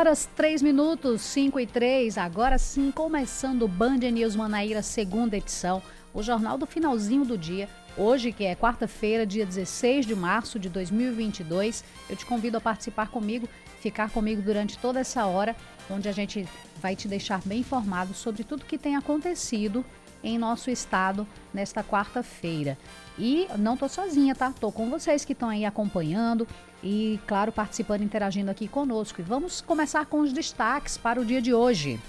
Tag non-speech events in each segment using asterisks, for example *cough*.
Horas 3 minutos, 5 e 3, agora sim começando o Band News Manaíra, segunda edição, o jornal do finalzinho do dia. Hoje, que é quarta-feira, dia 16 de março de 2022, eu te convido a participar comigo, ficar comigo durante toda essa hora, onde a gente vai te deixar bem informado sobre tudo que tem acontecido em nosso estado nesta quarta-feira. E não tô sozinha, tá? Tô com vocês que estão aí acompanhando e, claro, participando, interagindo aqui conosco. E vamos começar com os destaques para o dia de hoje.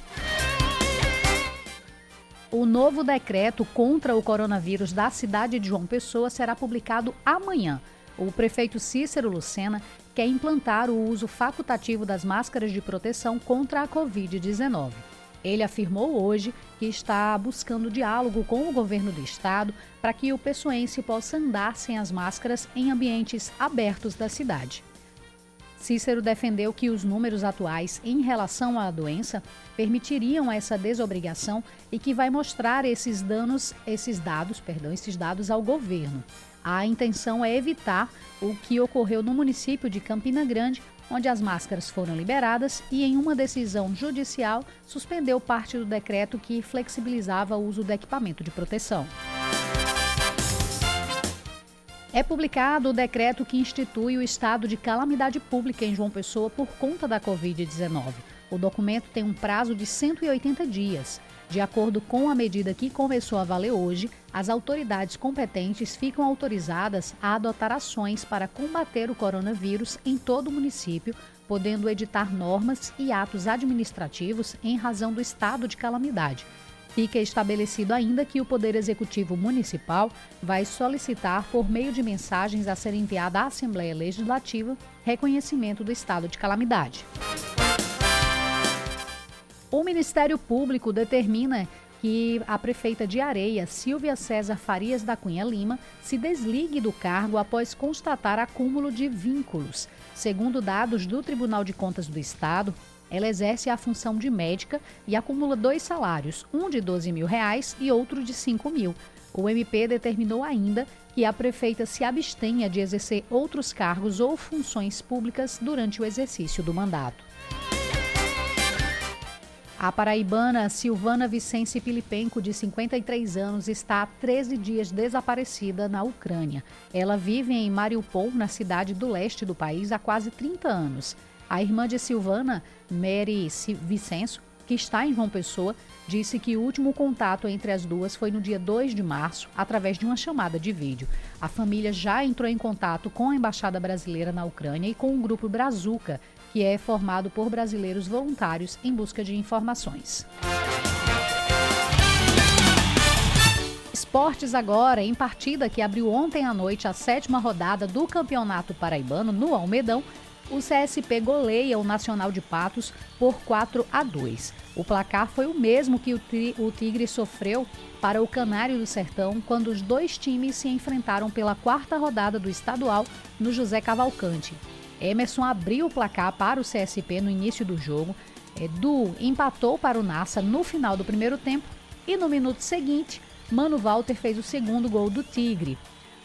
O novo decreto contra o coronavírus da cidade de João Pessoa será publicado amanhã. O prefeito Cícero Lucena quer implantar o uso facultativo das máscaras de proteção contra a Covid-19. Ele afirmou hoje que está buscando diálogo com o governo do estado para que o pessoense possa andar sem as máscaras em ambientes abertos da cidade. Cícero defendeu que os números atuais em relação à doença permitiriam essa desobrigação e que vai mostrar esses danos, esses dados, perdão, esses dados ao governo. A intenção é evitar o que ocorreu no município de Campina Grande, onde as máscaras foram liberadas e, em uma decisão judicial, suspendeu parte do decreto que flexibilizava o uso do equipamento de proteção. É publicado o decreto que institui o estado de calamidade pública em João Pessoa por conta da Covid-19. O documento tem um prazo de 180 dias. De acordo com a medida que começou a valer hoje, as autoridades competentes ficam autorizadas a adotar ações para combater o coronavírus em todo o município, podendo editar normas e atos administrativos em razão do estado de calamidade. Fica estabelecido ainda que o Poder Executivo Municipal vai solicitar, por meio de mensagens a ser enviada à Assembleia Legislativa, reconhecimento do estado de calamidade. O Ministério Público determina que a prefeita de Areia, Silvia César Farias da Cunha Lima, se desligue do cargo após constatar acúmulo de vínculos. Segundo dados do Tribunal de Contas do Estado, ela exerce a função de médica e acumula dois salários, um de 12 mil reais e outro de 5 mil. O MP determinou ainda que a prefeita se abstenha de exercer outros cargos ou funções públicas durante o exercício do mandato. A paraibana Silvana Vicente Pilipenco, de 53 anos, está há 13 dias desaparecida na Ucrânia. Ela vive em Mariupol, na cidade do leste do país, há quase 30 anos. A irmã de Silvana, Mary Vicenço, que está em João Pessoa, disse que o último contato entre as duas foi no dia 2 de março, através de uma chamada de vídeo. A família já entrou em contato com a Embaixada Brasileira na Ucrânia e com o grupo Brazuca, que é formado por brasileiros voluntários em busca de informações. Esportes agora, em partida que abriu ontem à noite a sétima rodada do Campeonato Paraibano no Almedão, o CSP goleia o Nacional de Patos por 4 a 2. O placar foi o mesmo que o Tigre sofreu para o Canário do Sertão quando os dois times se enfrentaram pela quarta rodada do estadual no José Cavalcante. Emerson abriu o placar para o CSP no início do jogo. Edu empatou para o Nassa no final do primeiro tempo e no minuto seguinte, Mano Walter fez o segundo gol do Tigre.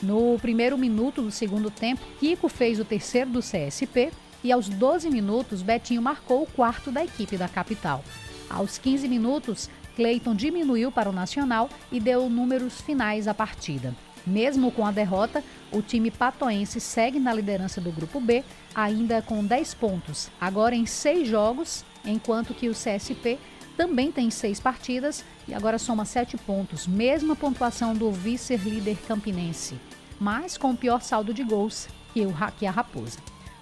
No primeiro minuto do segundo tempo, Kiko fez o terceiro do CSP e aos 12 minutos, Betinho marcou o quarto da equipe da capital. Aos 15 minutos, Cleiton diminuiu para o Nacional e deu números finais à partida. Mesmo com a derrota, o time patoense segue na liderança do Grupo B, ainda com 10 pontos, agora em seis jogos, enquanto que o CSP também tem seis partidas e agora soma sete pontos, mesma pontuação do vice-líder campinense, mas com o pior saldo de gols que a Raposa.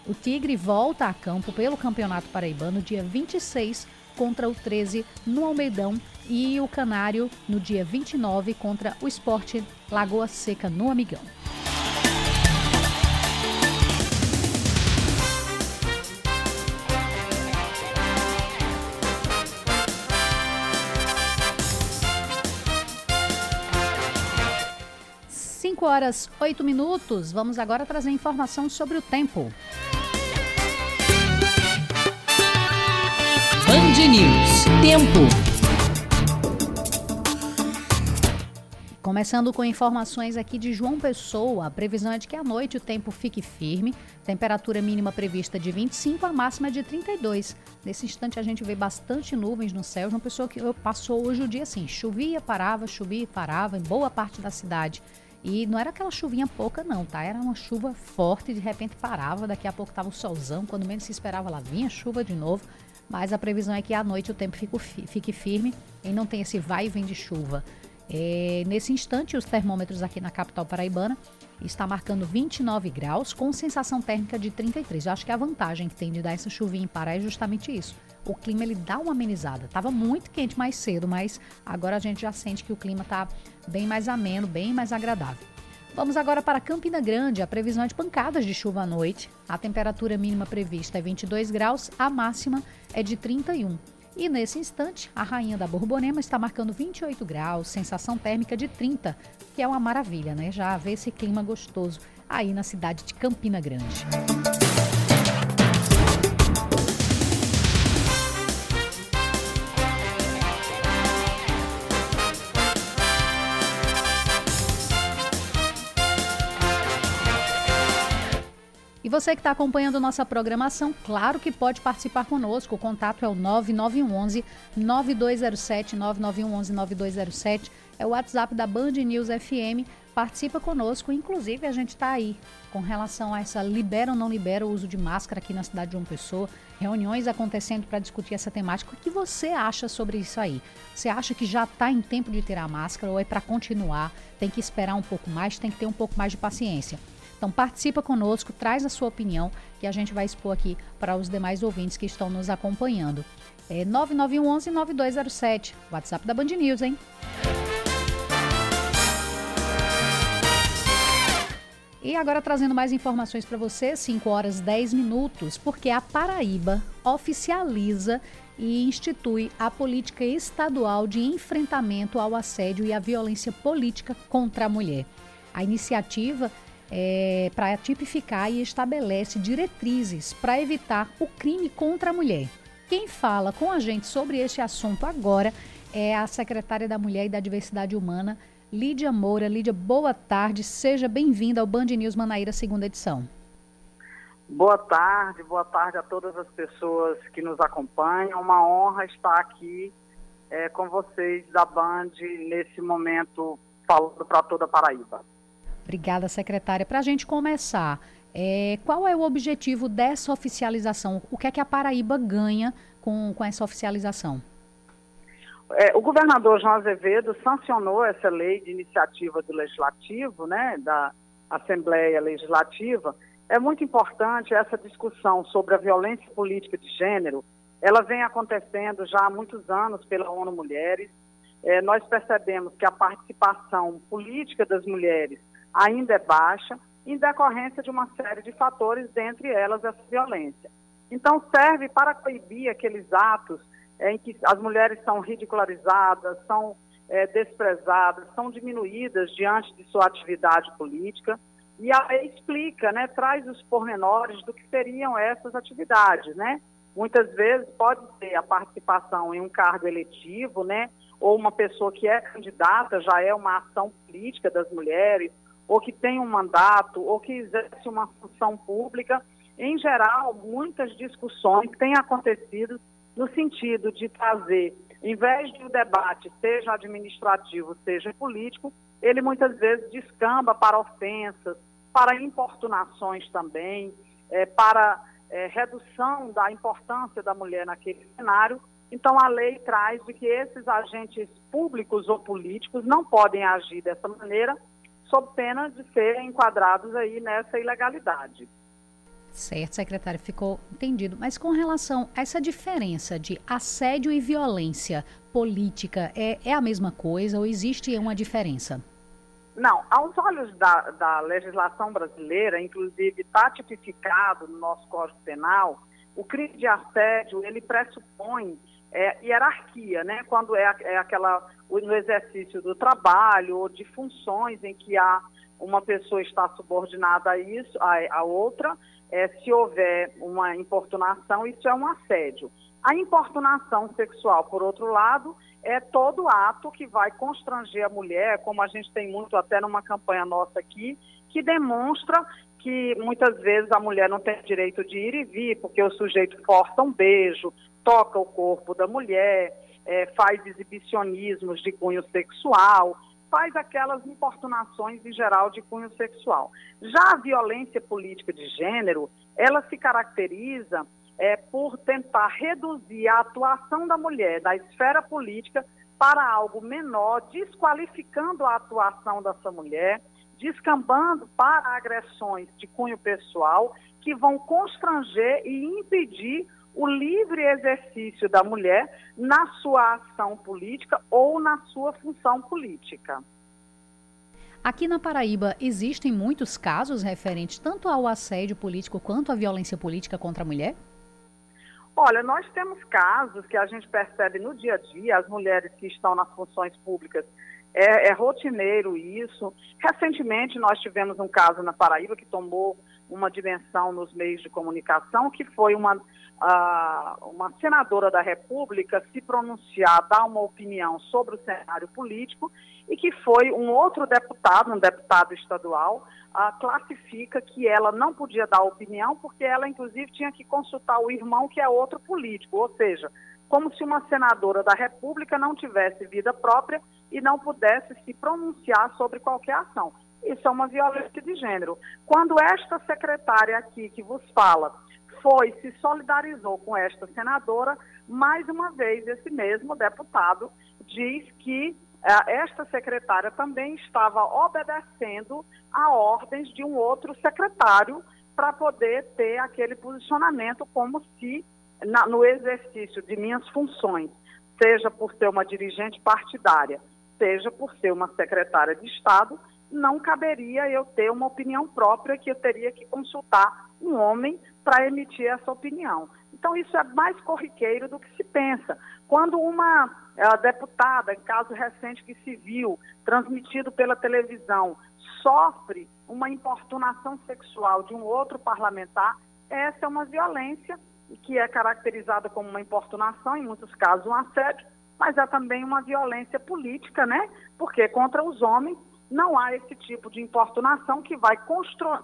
O Tigre volta a campo pelo Campeonato Paraibano dia 26 contra o 13 no Almeidão e o Canário no dia 29 contra o Esporte Lagoa Seca no Amigão. Cinco horas oito minutos. Vamos agora trazer informação sobre o tempo. Band News. Tempo. Começando com informações aqui de João Pessoa, a previsão é de que à noite o tempo fique firme, temperatura mínima prevista de 25, a máxima de 32. Nesse instante a gente vê bastante nuvens no céu. João Pessoa que passou hoje o dia assim, chovia, parava, chovia e parava em boa parte da cidade. E não era aquela chuvinha pouca não, tá? Era uma chuva forte, de repente parava, daqui a pouco tava o solzão, quando menos se esperava lá vinha chuva de novo. Mas a previsão é que à noite o tempo fique firme e não tem esse vai e vem de chuva. É, nesse instante, os termômetros aqui na capital paraibana está marcando 29 graus, com sensação térmica de 33. Eu acho que a vantagem que tem de dar essa chuvinha em Pará é justamente isso. O clima ele dá uma amenizada. Tava muito quente mais cedo, mas agora a gente já sente que o clima está bem mais ameno, bem mais agradável. Vamos agora para Campina Grande. A previsão é de pancadas de chuva à noite. A temperatura mínima prevista é 22 graus, a máxima é de 31. E nesse instante, a rainha da Borborema está marcando 28 graus, sensação térmica de 30, que é uma maravilha, né? Já vê esse clima gostoso aí na cidade de Campina Grande. E você que está acompanhando nossa programação, claro que pode participar conosco. O contato é o 9911 9207 9911 9207. É o WhatsApp da Band News FM. Participa conosco. Inclusive, a gente está aí com relação a essa libera ou não libera o uso de máscara aqui na cidade de uma pessoa. Reuniões acontecendo para discutir essa temática. O que você acha sobre isso aí? Você acha que já está em tempo de tirar a máscara ou é para continuar? Tem que esperar um pouco mais, tem que ter um pouco mais de paciência. Então participa conosco, traz a sua opinião que a gente vai expor aqui para os demais ouvintes que estão nos acompanhando. É 9911 9207, WhatsApp da Band News, hein? E agora trazendo mais informações para você, 5 horas 10 minutos, porque a Paraíba oficializa e institui a política estadual de enfrentamento ao assédio e à violência política contra a mulher. A iniciativa é, para tipificar e estabelece diretrizes para evitar o crime contra a mulher. Quem fala com a gente sobre este assunto agora é a secretária da Mulher e da Diversidade Humana, Lídia Moura. Lídia, boa tarde, seja bem-vinda ao Band News Manaíra, segunda edição. Boa tarde, boa tarde a todas as pessoas que nos acompanham. Uma honra estar aqui é, com vocês da Band nesse momento falando para toda a Paraíba. Obrigada, secretária. Para a gente começar, é, qual é o objetivo dessa oficialização? O que é que a Paraíba ganha com, com essa oficialização? É, o governador João Azevedo sancionou essa lei de iniciativa do Legislativo, né, da Assembleia Legislativa. É muito importante essa discussão sobre a violência política de gênero. Ela vem acontecendo já há muitos anos pela ONU Mulheres. É, nós percebemos que a participação política das mulheres ainda é baixa, em decorrência de uma série de fatores, dentre elas essa violência. Então, serve para coibir aqueles atos é, em que as mulheres são ridicularizadas, são é, desprezadas, são diminuídas diante de sua atividade política. E explica, né, traz os pormenores do que seriam essas atividades, né? Muitas vezes pode ser a participação em um cargo eletivo, né? Ou uma pessoa que é candidata já é uma ação política das mulheres, ou que tem um mandato, ou que exerce uma função pública, em geral, muitas discussões têm acontecido no sentido de trazer, em vez de o debate seja administrativo, seja político, ele muitas vezes descamba para ofensas, para importunações também, é, para é, redução da importância da mulher naquele cenário. Então, a lei traz de que esses agentes públicos ou políticos não podem agir dessa maneira sob pena de serem enquadrados aí nessa ilegalidade. Certo, secretário, ficou entendido. Mas com relação a essa diferença de assédio e violência política, é, é a mesma coisa ou existe uma diferença? Não, aos olhos da, da legislação brasileira, inclusive está tipificado no nosso Código Penal, o crime de assédio, ele pressupõe é, hierarquia, né? Quando é, é aquela no exercício do trabalho ou de funções em que há uma pessoa está subordinada a isso, a, a outra, é, se houver uma importunação, isso é um assédio. A importunação sexual, por outro lado, é todo ato que vai constranger a mulher, como a gente tem muito até numa campanha nossa aqui, que demonstra que muitas vezes a mulher não tem direito de ir e vir, porque o sujeito força um beijo, toca o corpo da mulher, é, faz exibicionismos de cunho sexual, faz aquelas importunações em geral de cunho sexual. Já a violência política de gênero, ela se caracteriza é, por tentar reduzir a atuação da mulher da esfera política para algo menor, desqualificando a atuação dessa mulher, descambando para agressões de cunho pessoal que vão constranger e impedir o livre exercício da mulher na sua ação política ou na sua função política. Aqui na Paraíba existem muitos casos referentes tanto ao assédio político quanto à violência política contra a mulher? Olha, nós temos casos que a gente percebe no dia a dia, as mulheres que estão nas funções públicas, é, é rotineiro isso. Recentemente nós tivemos um caso na Paraíba que tomou uma dimensão nos meios de comunicação, que foi uma, uh, uma senadora da República se pronunciar, dar uma opinião sobre o cenário político, e que foi um outro deputado, um deputado estadual, uh, classifica que ela não podia dar opinião, porque ela, inclusive, tinha que consultar o irmão, que é outro político, ou seja, como se uma senadora da República não tivesse vida própria e não pudesse se pronunciar sobre qualquer ação. Isso é uma violência de gênero. Quando esta secretária aqui que vos fala foi, se solidarizou com esta senadora, mais uma vez esse mesmo deputado diz que eh, esta secretária também estava obedecendo a ordens de um outro secretário para poder ter aquele posicionamento como se na, no exercício de minhas funções, seja por ser uma dirigente partidária, seja por ser uma secretária de Estado, não caberia eu ter uma opinião própria que eu teria que consultar um homem para emitir essa opinião. Então, isso é mais corriqueiro do que se pensa. Quando uma uh, deputada, em caso recente que se viu, transmitido pela televisão, sofre uma importunação sexual de um outro parlamentar, essa é uma violência que é caracterizada como uma importunação, em muitos casos um assédio, mas é também uma violência política, né? Porque contra os homens não há esse tipo de importunação que vai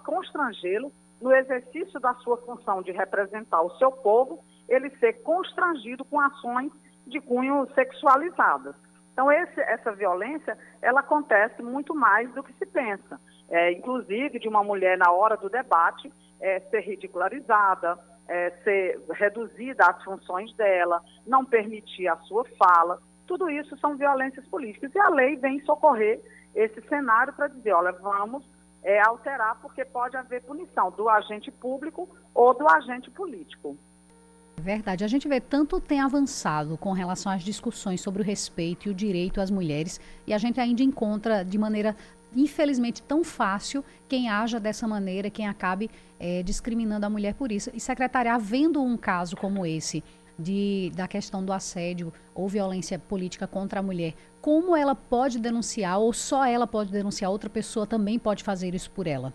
constrangê-lo no exercício da sua função de representar o seu povo, ele ser constrangido com ações de cunho sexualizadas. Então, esse, essa violência, ela acontece muito mais do que se pensa. É, inclusive, de uma mulher, na hora do debate, é, ser ridicularizada, é, ser reduzida às funções dela, não permitir a sua fala. Tudo isso são violências políticas. E a lei vem socorrer esse cenário para dizer, olha, vamos é, alterar porque pode haver punição do agente público ou do agente político. Verdade. A gente vê tanto tem avançado com relação às discussões sobre o respeito e o direito às mulheres, e a gente ainda encontra de maneira, infelizmente, tão fácil quem haja dessa maneira, quem acabe é, discriminando a mulher por isso. E, secretária, havendo um caso como esse, de, da questão do assédio ou violência política contra a mulher, como ela pode denunciar ou só ela pode denunciar, outra pessoa também pode fazer isso por ela?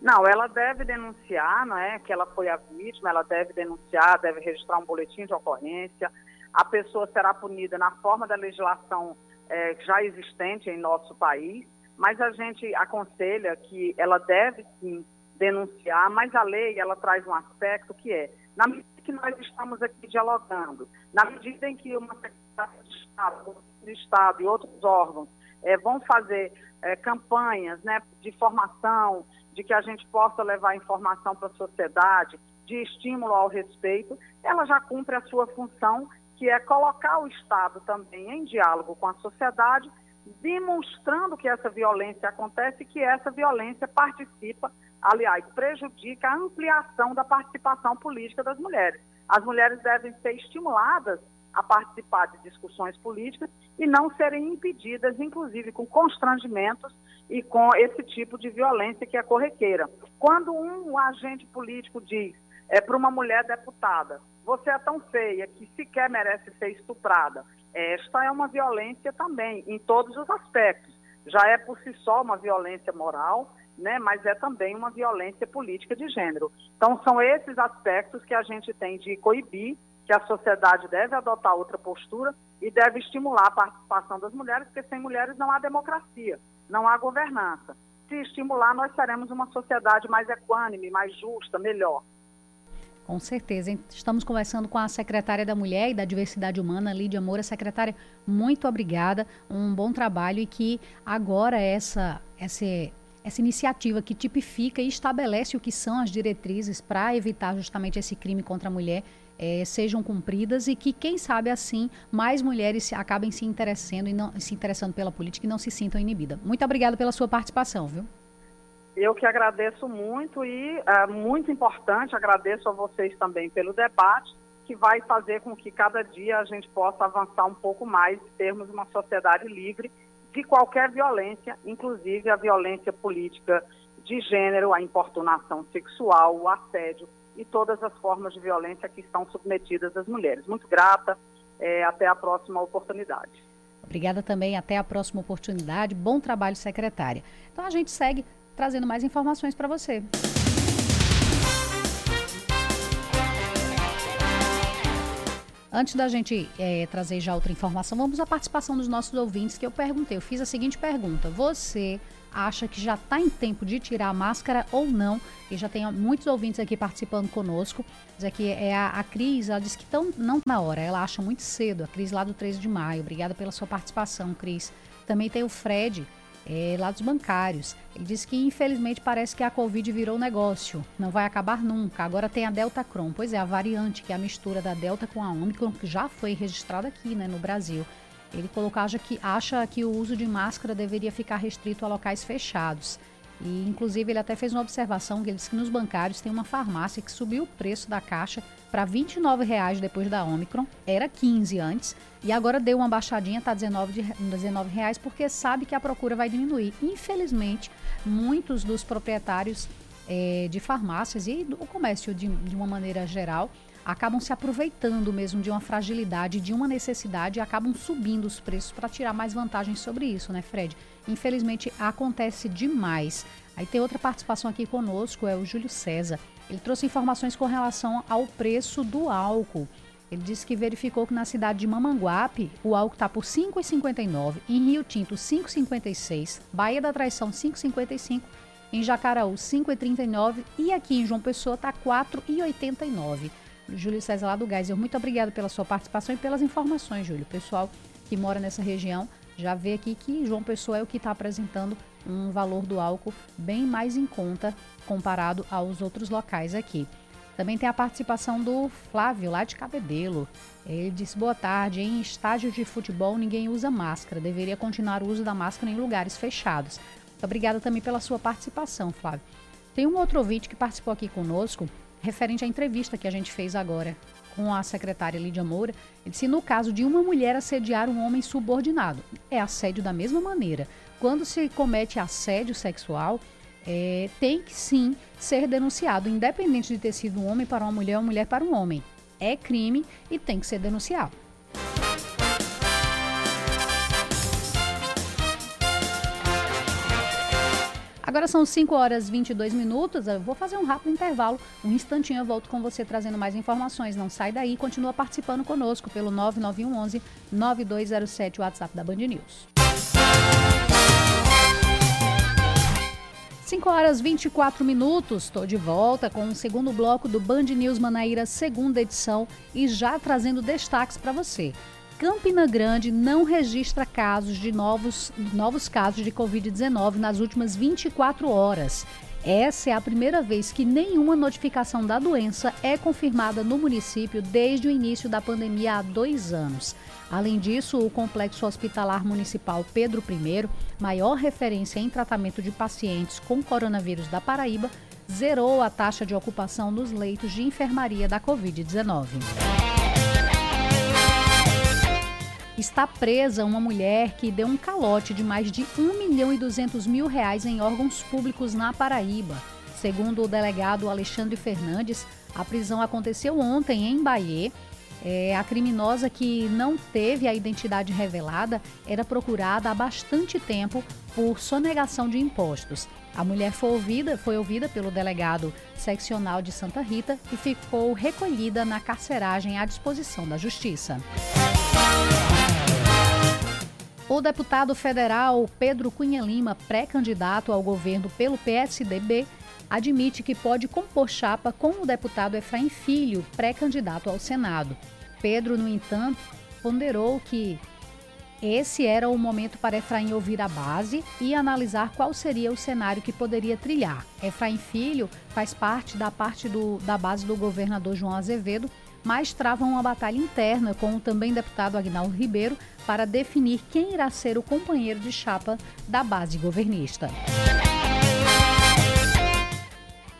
Não, ela deve denunciar, não é? Que ela foi a vítima, ela deve denunciar, deve registrar um boletim de ocorrência. A pessoa será punida na forma da legislação é, já existente em nosso país, mas a gente aconselha que ela deve sim denunciar, mas a lei ela traz um aspecto que é, na medida que nós estamos aqui dialogando, na medida em que uma secretaria de Estado, de Estado e outros órgãos é, vão fazer é, campanhas né, de formação, de que a gente possa levar informação para a sociedade, de estímulo ao respeito, ela já cumpre a sua função, que é colocar o Estado também em diálogo com a sociedade, demonstrando que essa violência acontece e que essa violência participa aliás, prejudica a ampliação da participação política das mulheres. As mulheres devem ser estimuladas a participar de discussões políticas e não serem impedidas, inclusive com constrangimentos e com esse tipo de violência que é corriqueira. Quando um agente político diz é, para uma mulher deputada, você é tão feia que sequer merece ser estuprada, esta é uma violência também, em todos os aspectos já é por si só uma violência moral, né, mas é também uma violência política de gênero. Então, são esses aspectos que a gente tem de coibir, que a sociedade deve adotar outra postura e deve estimular a participação das mulheres, porque sem mulheres não há democracia, não há governança. Se estimular, nós seremos uma sociedade mais equânime, mais justa, melhor. Com certeza. Estamos conversando com a secretária da Mulher e da Diversidade Humana, Lídia Moura. Secretária, muito obrigada. Um bom trabalho e que agora essa, essa, essa iniciativa que tipifica e estabelece o que são as diretrizes para evitar justamente esse crime contra a mulher é, sejam cumpridas e que, quem sabe assim, mais mulheres acabem se interessando e não, se interessando pela política e não se sintam inibidas. Muito obrigada pela sua participação, viu? Eu que agradeço muito e é muito importante, agradeço a vocês também pelo debate, que vai fazer com que cada dia a gente possa avançar um pouco mais e termos uma sociedade livre de qualquer violência, inclusive a violência política de gênero, a importunação sexual, o assédio e todas as formas de violência que estão submetidas às mulheres. Muito grata, é, até a próxima oportunidade. Obrigada também, até a próxima oportunidade. Bom trabalho, secretária. Então a gente segue trazendo mais informações para você. Antes da gente é, trazer já outra informação, vamos à participação dos nossos ouvintes, que eu perguntei. Eu fiz a seguinte pergunta: Você acha que já está em tempo de tirar a máscara ou não? E já tem muitos ouvintes aqui participando conosco. Diz aqui é a, a Cris, ela disse que tão, não na hora, ela acha muito cedo. A Cris lá do 13 de maio. Obrigada pela sua participação, Cris. Também tem o Fred, é, lá dos bancários. Ele disse que infelizmente parece que a Covid virou negócio, não vai acabar nunca. Agora tem a Delta Cron, pois é, a variante, que é a mistura da Delta com a Omicron, que já foi registrada aqui né, no Brasil. Ele colocou que acha que o uso de máscara deveria ficar restrito a locais fechados. E, inclusive, ele até fez uma observação que ele disse que nos bancários tem uma farmácia que subiu o preço da caixa para R$ 29,00 depois da Omicron, era 15 antes, e agora deu uma baixadinha, está 19 reais, porque sabe que a procura vai diminuir. Infelizmente, muitos dos proprietários é, de farmácias e do comércio de, de uma maneira geral acabam se aproveitando mesmo de uma fragilidade, de uma necessidade e acabam subindo os preços para tirar mais vantagens sobre isso, né, Fred? Infelizmente acontece demais. Aí tem outra participação aqui conosco, é o Júlio César. Ele trouxe informações com relação ao preço do álcool. Ele disse que verificou que na cidade de Mamanguape o álcool está por R$ 5,59, em Rio Tinto R$ 5,56, Bahia da Traição R$ 5,55, em Jacaraú R$ 5,39 e aqui em João Pessoa está R$ 4,89. Júlio César lá do Geyser, muito obrigado pela sua participação e pelas informações, Júlio. Pessoal que mora nessa região já vê aqui que João Pessoa é o que está apresentando um valor do álcool bem mais em conta comparado aos outros locais aqui. Também tem a participação do Flávio, lá de Cabedelo. Ele disse: boa tarde. Em estádios de futebol, ninguém usa máscara. Deveria continuar o uso da máscara em lugares fechados. Obrigada também pela sua participação, Flávio. Tem um outro ouvinte que participou aqui conosco, referente à entrevista que a gente fez agora com a secretária Lídia Moura, ele disse: no caso de uma mulher assediar um homem subordinado, é assédio da mesma maneira. Quando se comete assédio sexual, é, tem que sim ser denunciado, independente de ter sido um homem para uma mulher ou uma mulher para um homem. É crime e tem que ser denunciado. Agora são 5 horas e 22 minutos. Eu vou fazer um rápido intervalo. Um instantinho eu volto com você trazendo mais informações. Não sai daí, continua participando conosco pelo 9911 9207, WhatsApp da Band News. 5 horas 24 minutos, estou de volta com o segundo bloco do Band News Manaíra, segunda edição, e já trazendo destaques para você. Campina Grande não registra casos de novos, novos casos de Covid-19 nas últimas 24 horas. Essa é a primeira vez que nenhuma notificação da doença é confirmada no município desde o início da pandemia há dois anos. Além disso, o Complexo Hospitalar Municipal Pedro I, maior referência em tratamento de pacientes com coronavírus da Paraíba, zerou a taxa de ocupação nos leitos de enfermaria da Covid-19 está presa uma mulher que deu um calote de mais de 1 milhão e 200 mil reais em órgãos públicos na Paraíba. Segundo o delegado Alexandre Fernandes, a prisão aconteceu ontem em Bahia. É, a criminosa que não teve a identidade revelada era procurada há bastante tempo por sonegação de impostos. A mulher foi ouvida, foi ouvida pelo delegado seccional de Santa Rita e ficou recolhida na carceragem à disposição da Justiça. O deputado federal Pedro Cunha Lima, pré-candidato ao governo pelo PSDB, admite que pode compor chapa com o deputado Efraim Filho, pré-candidato ao Senado. Pedro, no entanto, ponderou que esse era o momento para Efraim ouvir a base e analisar qual seria o cenário que poderia trilhar. Efraim Filho faz parte da parte do, da base do governador João Azevedo, mas travam uma batalha interna com o também deputado Agnaldo Ribeiro para definir quem irá ser o companheiro de chapa da base governista.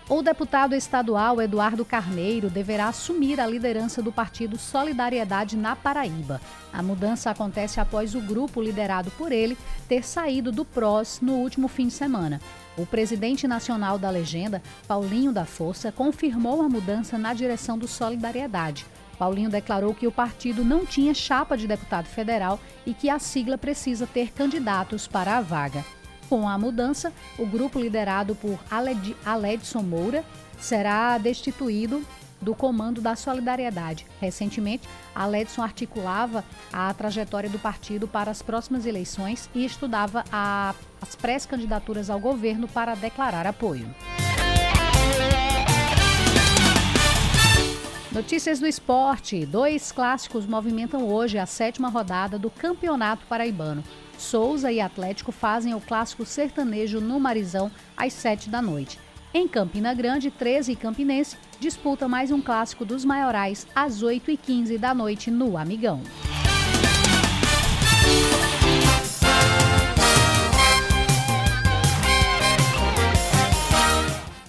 O deputado estadual Eduardo Carneiro deverá assumir a liderança do partido Solidariedade na Paraíba. A mudança acontece após o grupo liderado por ele ter saído do PROS no último fim de semana. O presidente nacional da legenda, Paulinho da Força, confirmou a mudança na direção do Solidariedade. Paulinho declarou que o partido não tinha chapa de deputado federal e que a sigla precisa ter candidatos para a vaga. Com a mudança, o grupo liderado por Aled, Aledson Moura será destituído do comando da Solidariedade. Recentemente, Aledson articulava a trajetória do partido para as próximas eleições e estudava a, as pré-candidaturas ao governo para declarar apoio. Notícias do esporte. Dois clássicos movimentam hoje a sétima rodada do Campeonato Paraibano. Souza e Atlético fazem o clássico sertanejo no Marizão às 7 da noite. Em Campina Grande, 13 e Campinense disputam mais um clássico dos maiorais às 8 e 15 da noite no Amigão.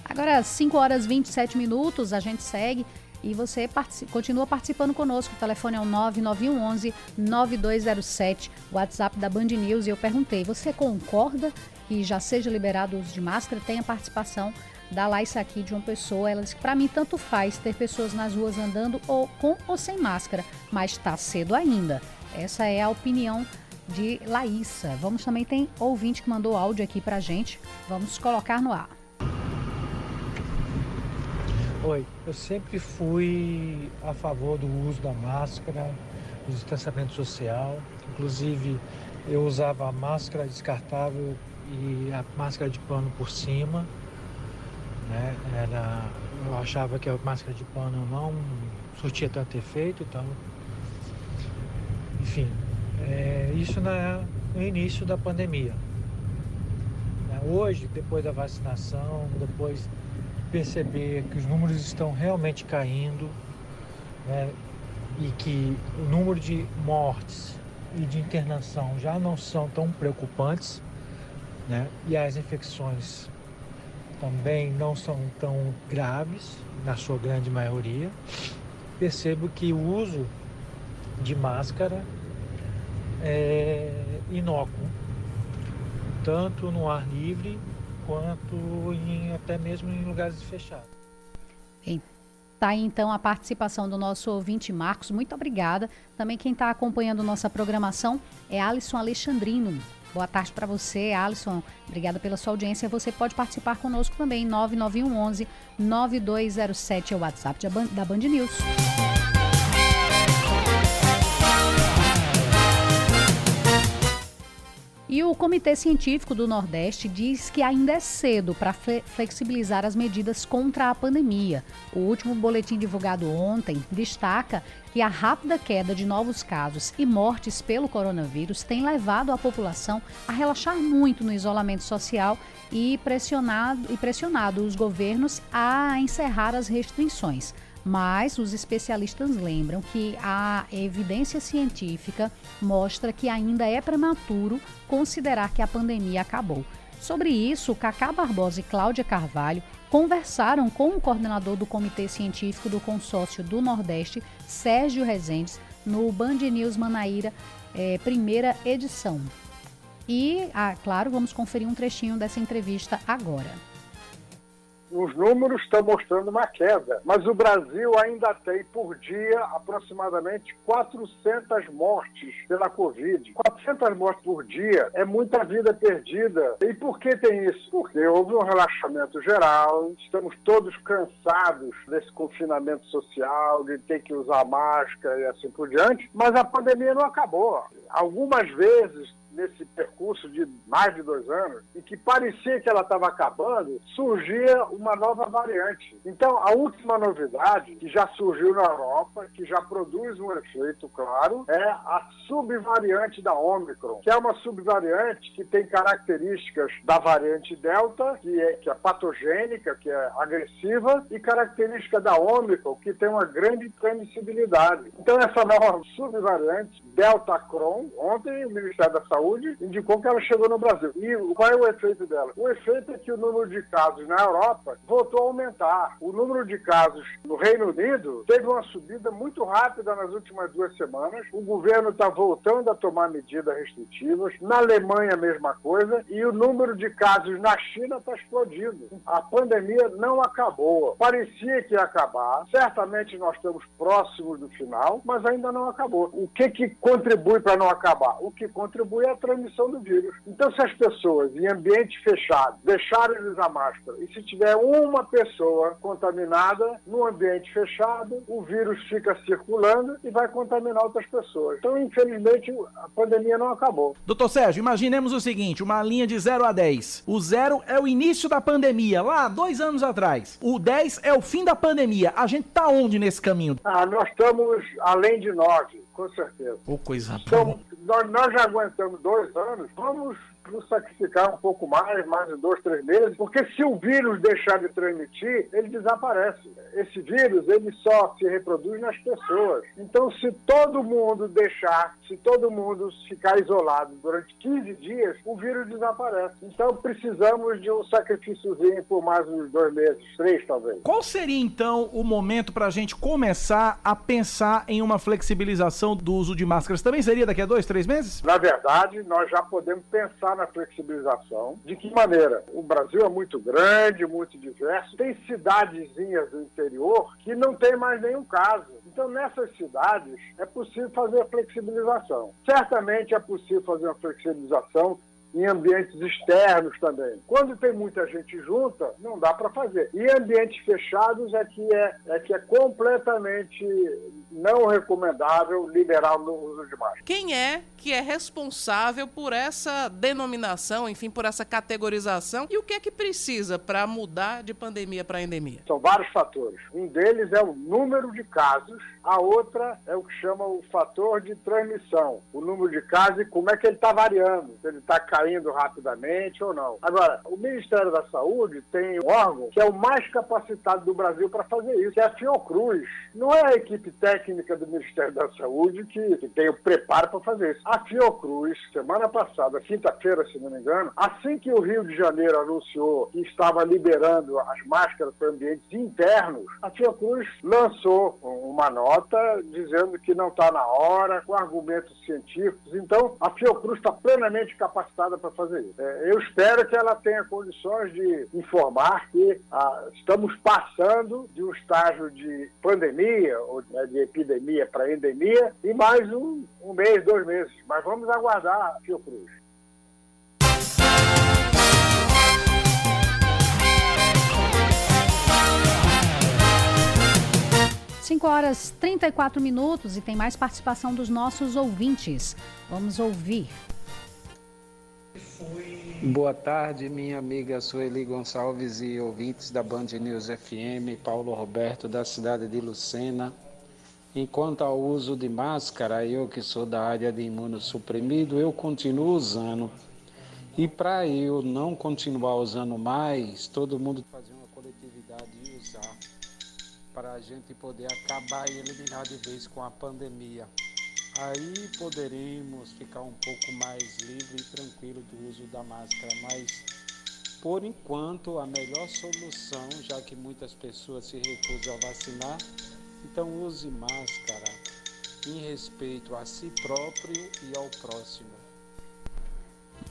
Agora, 5 horas e 27 minutos, a gente segue e você participa, continua participando conosco. O telefone é o 9911 9207, WhatsApp da Band News. E eu perguntei: você concorda que já seja liberado o uso de máscara? Tem a participação da Laissa aqui de uma pessoa. Ela disse que para mim tanto faz ter pessoas nas ruas andando ou com ou sem máscara, mas está cedo ainda. Essa é a opinião de Laíssa. Vamos também tem ouvinte que mandou áudio aqui para gente. Vamos colocar no ar. Oi, eu sempre fui a favor do uso da máscara, do distanciamento social. Inclusive, eu usava a máscara descartável e a máscara de pano por cima. Né? Era, eu achava que a máscara de pano não surtia tanto efeito, então. Enfim, é, isso na, no início da pandemia. Hoje, depois da vacinação, depois perceber que os números estão realmente caindo né, e que o número de mortes e de internação já não são tão preocupantes né, e as infecções também não são tão graves, na sua grande maioria, percebo que o uso de máscara é inócuo, tanto no ar livre quanto em, até mesmo em lugares fechados. Tá aí então a participação do nosso ouvinte Marcos, muito obrigada. Também quem está acompanhando nossa programação é Alisson Alexandrino. Boa tarde para você, Alisson. Obrigada pela sua audiência. Você pode participar conosco também, 9911 9207 é o WhatsApp da Band News. E o Comitê Científico do Nordeste diz que ainda é cedo para flexibilizar as medidas contra a pandemia. O último boletim divulgado ontem destaca que a rápida queda de novos casos e mortes pelo coronavírus tem levado a população a relaxar muito no isolamento social e pressionado, e pressionado os governos a encerrar as restrições. Mas os especialistas lembram que a evidência científica mostra que ainda é prematuro considerar que a pandemia acabou. Sobre isso, Cacá Barbosa e Cláudia Carvalho conversaram com o coordenador do Comitê Científico do Consórcio do Nordeste, Sérgio Rezendes, no Band News Manaíra, eh, primeira edição. E, ah, claro, vamos conferir um trechinho dessa entrevista agora. Os números estão mostrando uma queda, mas o Brasil ainda tem por dia aproximadamente 400 mortes pela Covid. 400 mortes por dia é muita vida perdida. E por que tem isso? Porque houve um relaxamento geral, estamos todos cansados desse confinamento social, de ter que usar máscara e assim por diante, mas a pandemia não acabou. Algumas vezes nesse percurso de mais de dois anos, em que parecia que ela estava acabando, surgia uma nova variante. Então, a última novidade, que já surgiu na Europa, que já produz um efeito claro, é a subvariante da Omicron, que é uma subvariante que tem características da variante Delta, que é, que é patogênica, que é agressiva, e característica da Omicron, que tem uma grande transmissibilidade. Então, essa nova subvariante, Delta Cron, ontem o Ministério da Saúde Saúde indicou que ela chegou no Brasil. E qual é o efeito dela? O efeito é que o número de casos na Europa voltou a aumentar. O número de casos no Reino Unido teve uma subida muito rápida nas últimas duas semanas. O governo está voltando a tomar medidas restritivas. Na Alemanha, a mesma coisa. E o número de casos na China está explodindo. A pandemia não acabou. Parecia que ia acabar. Certamente nós estamos próximos do final, mas ainda não acabou. O que, que contribui para não acabar? O que contribui é transmissão do vírus. Então, se as pessoas em ambiente fechado deixarem de usar máscara e se tiver uma pessoa contaminada no ambiente fechado, o vírus fica circulando e vai contaminar outras pessoas. Então, infelizmente, a pandemia não acabou. Doutor Sérgio, imaginemos o seguinte: uma linha de 0 a 10. O 0 é o início da pandemia, lá dois anos atrás. O 10 é o fim da pandemia. A gente tá onde nesse caminho? Ah, nós estamos além de 9 com certeza. Oh, coisa então, nós, nós já aguentamos dois anos, vamos nos sacrificar um pouco mais, mais de dois, três meses, porque se o vírus deixar de transmitir, ele desaparece. Esse vírus, ele só se reproduz nas pessoas. Então, se todo mundo deixar, se todo mundo ficar isolado durante 15 dias, o vírus desaparece. Então, precisamos de um sacrifíciozinho por mais uns dois meses, três talvez. Qual seria, então, o momento para a gente começar a pensar em uma flexibilização do uso de máscaras? Também seria daqui a dois, três meses? Na verdade, nós já podemos pensar na flexibilização. De que maneira? O Brasil é muito grande, muito diverso. Tem cidadezinhas do interior que não tem mais nenhum caso. Então, nessas cidades, é possível fazer flexibilização. Certamente é possível fazer uma flexibilização em ambientes externos também. Quando tem muita gente junta, não dá para fazer. E ambientes fechados é que é, é que é completamente não recomendável liberar o uso de máscara. Quem é que é responsável por essa denominação, enfim, por essa categorização? E o que é que precisa para mudar de pandemia para endemia? São vários fatores. Um deles é o número de casos, a outra é o que chama o fator de transmissão, o número de casos e como é que ele está variando, se ele está caindo rapidamente ou não. Agora, o Ministério da Saúde tem um órgão que é o mais capacitado do Brasil para fazer isso, que é a Fiocruz. Não é a equipe técnica do Ministério da Saúde que, que tem o preparo para fazer isso. A Fiocruz, semana passada, quinta-feira, se não me engano, assim que o Rio de Janeiro anunciou que estava liberando as máscaras para ambientes internos, a Fiocruz lançou uma nota dizendo que não está na hora, com argumentos científicos. Então, a Fiocruz está plenamente capacitada para fazer isso. É, eu espero que ela tenha condições de informar que ah, estamos passando de um estágio de pandemia, ou né, de epidemia para endemia, e mais um, um mês, dois meses. Mas vamos aguardar, Fiocruz. 5 horas 34 minutos e tem mais participação dos nossos ouvintes. Vamos ouvir. Boa tarde, minha amiga Sueli Gonçalves e ouvintes da Band News FM, Paulo Roberto, da cidade de Lucena. Enquanto ao uso de máscara, eu que sou da área de imunossuprimido, eu continuo usando. E para eu não continuar usando mais, todo mundo fazer para a gente poder acabar e eliminar de vez com a pandemia. Aí poderemos ficar um pouco mais livre e tranquilo do uso da máscara, mas por enquanto a melhor solução, já que muitas pessoas se recusam a vacinar, então use máscara em respeito a si próprio e ao próximo.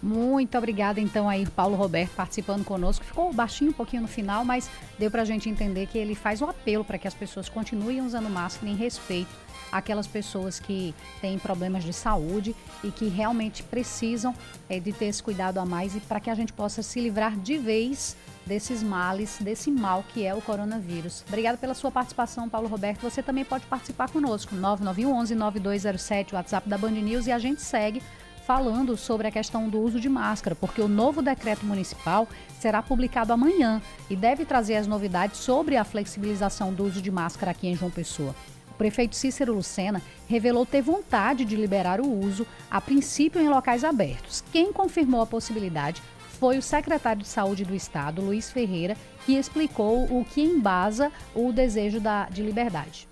Muito obrigada, então, aí, Paulo Roberto participando conosco. Ficou baixinho um pouquinho no final, mas deu para a gente entender que ele faz o apelo para que as pessoas continuem usando máscara em respeito àquelas pessoas que têm problemas de saúde e que realmente precisam é, de ter esse cuidado a mais e para que a gente possa se livrar de vez desses males, desse mal que é o coronavírus. Obrigada pela sua participação, Paulo Roberto. Você também pode participar conosco, 9911 9207, WhatsApp da Band News, e a gente segue falando sobre a questão do uso de máscara, porque o novo decreto municipal será publicado amanhã e deve trazer as novidades sobre a flexibilização do uso de máscara aqui em João Pessoa. O prefeito Cícero Lucena revelou ter vontade de liberar o uso, a princípio em locais abertos. Quem confirmou a possibilidade foi o secretário de Saúde do Estado, Luiz Ferreira, que explicou o que embasa o desejo da, de liberdade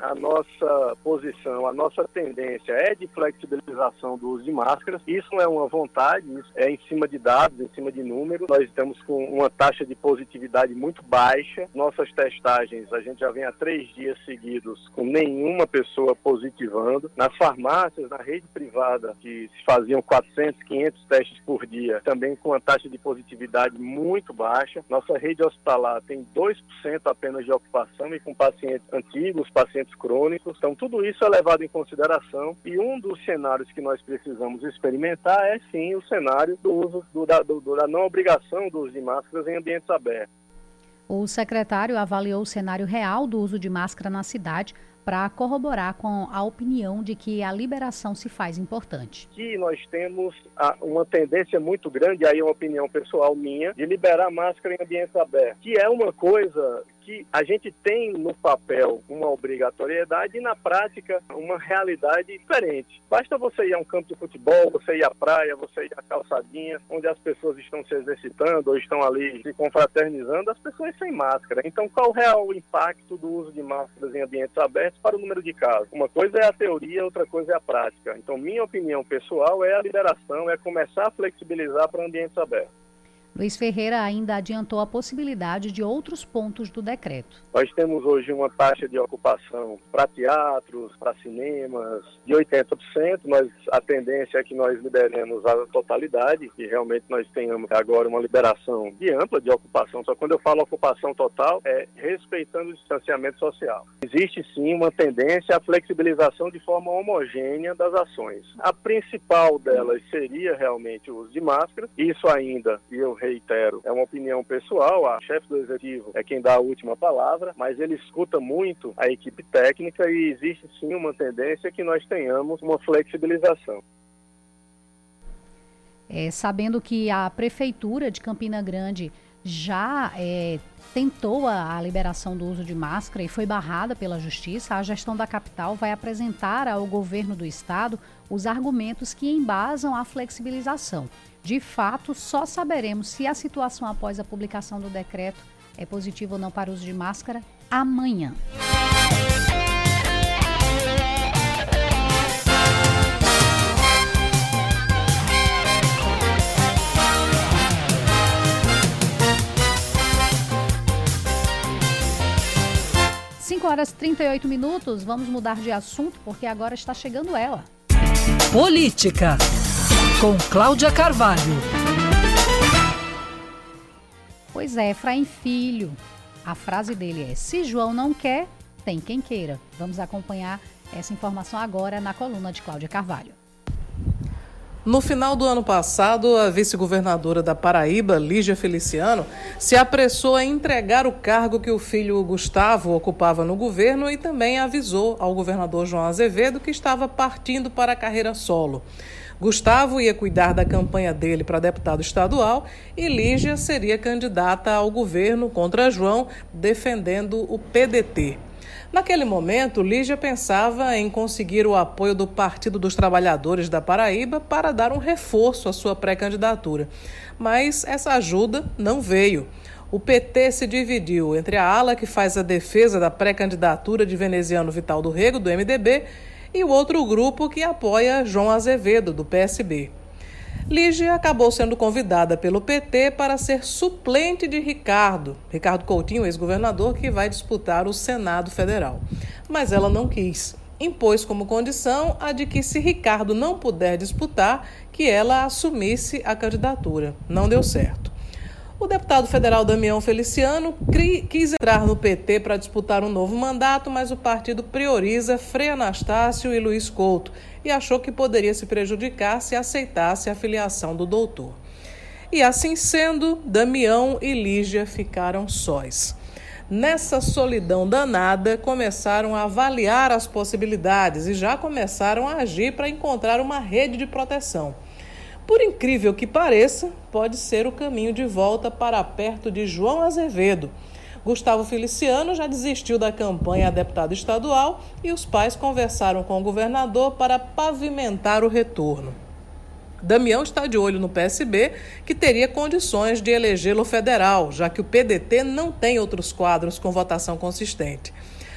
a nossa posição, a nossa tendência é de flexibilização do uso de máscaras. Isso não é uma vontade, isso é em cima de dados, em cima de números. Nós estamos com uma taxa de positividade muito baixa. Nossas testagens, a gente já vem há três dias seguidos com nenhuma pessoa positivando. Nas farmácias, na rede privada, que se faziam 400, 500 testes por dia, também com uma taxa de positividade muito baixa. Nossa rede hospitalar tem 2% apenas de ocupação e com pacientes antigos, pacientes pacientes crônicos. Então, tudo isso é levado em consideração e um dos cenários que nós precisamos experimentar é sim o cenário do uso do, da, do, da não obrigação do uso de máscaras em ambientes abertos. O secretário avaliou o cenário real do uso de máscara na cidade para corroborar com a opinião de que a liberação se faz importante. Que nós temos uma tendência muito grande, aí é uma opinião pessoal minha, de liberar máscara em ambientes abertos, que é uma coisa que a gente tem no papel uma obrigatoriedade e na prática uma realidade diferente. Basta você ir a um campo de futebol, você ir à praia, você ir à calçadinha, onde as pessoas estão se exercitando ou estão ali se confraternizando, as pessoas sem máscara. Então, qual é o impacto do uso de máscaras em ambientes abertos para o número de casos? Uma coisa é a teoria, outra coisa é a prática. Então, minha opinião pessoal é a liberação, é começar a flexibilizar para ambientes abertos. Luiz Ferreira ainda adiantou a possibilidade de outros pontos do decreto. Nós temos hoje uma taxa de ocupação para teatros, para cinemas, de 80%. Nós, a tendência é que nós liberemos a totalidade, que realmente nós tenhamos agora uma liberação de ampla de ocupação. Só quando eu falo ocupação total, é respeitando o distanciamento social. Existe sim uma tendência à flexibilização de forma homogênea das ações. A principal delas seria realmente o uso de máscara. Isso ainda, e eu reitero, é uma opinião pessoal, a chefe do executivo é quem dá a última palavra, mas ele escuta muito a equipe técnica e existe sim uma tendência que nós tenhamos uma flexibilização. É, sabendo que a prefeitura de Campina Grande já é, tentou a, a, liberação do uso de máscara e foi barrada pela justiça, a gestão da capital vai apresentar ao governo do estado os argumentos que embasam a flexibilização. De fato, só saberemos se a situação após a publicação do decreto é positiva ou não para uso de máscara amanhã. Horas e 38 minutos, vamos mudar de assunto porque agora está chegando ela. Política com Cláudia Carvalho. Pois é, Efraim Filho. A frase dele é: Se João não quer, tem quem queira. Vamos acompanhar essa informação agora na coluna de Cláudia Carvalho. No final do ano passado, a vice-governadora da Paraíba, Lígia Feliciano, se apressou a entregar o cargo que o filho Gustavo ocupava no governo e também avisou ao governador João Azevedo que estava partindo para a carreira solo. Gustavo ia cuidar da campanha dele para deputado estadual e Lígia seria candidata ao governo contra João, defendendo o PDT. Naquele momento, Lígia pensava em conseguir o apoio do Partido dos Trabalhadores da Paraíba para dar um reforço à sua pré-candidatura. Mas essa ajuda não veio. O PT se dividiu entre a ala que faz a defesa da pré-candidatura de veneziano Vital do Rego, do MDB, e o outro grupo que apoia João Azevedo, do PSB. Lígia acabou sendo convidada pelo PT para ser suplente de Ricardo, Ricardo Coutinho, ex-governador, que vai disputar o Senado Federal. Mas ela não quis. impôs como condição a de que, se Ricardo não puder disputar, que ela assumisse a candidatura. Não deu certo. O deputado federal Damião Feliciano quis entrar no PT para disputar um novo mandato, mas o partido prioriza Frei Anastácio e Luiz Couto e achou que poderia se prejudicar se aceitasse a filiação do doutor. E assim sendo, Damião e Lígia ficaram sós. Nessa solidão danada, começaram a avaliar as possibilidades e já começaram a agir para encontrar uma rede de proteção. Por incrível que pareça, pode ser o caminho de volta para perto de João Azevedo. Gustavo Feliciano já desistiu da campanha a deputado estadual e os pais conversaram com o governador para pavimentar o retorno. Damião está de olho no PSB, que teria condições de elegê-lo federal, já que o PDT não tem outros quadros com votação consistente.